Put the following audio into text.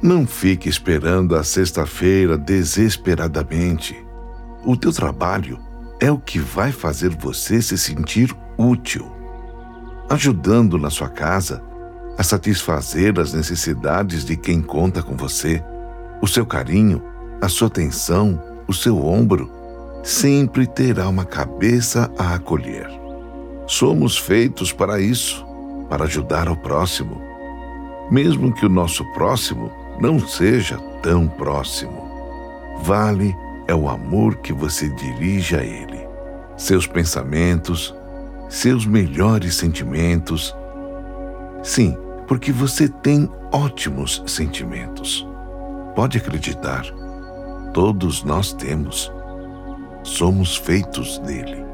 Não fique esperando a sexta-feira desesperadamente. O teu trabalho é o que vai fazer você se sentir útil, ajudando na sua casa a satisfazer as necessidades de quem conta com você. O seu carinho, a sua atenção, o seu ombro, sempre terá uma cabeça a acolher. Somos feitos para isso, para ajudar ao próximo, mesmo que o nosso próximo não seja tão próximo. Vale é o amor que você dirige a ele, seus pensamentos, seus melhores sentimentos. Sim, porque você tem ótimos sentimentos. Pode acreditar, todos nós temos. Somos feitos dele.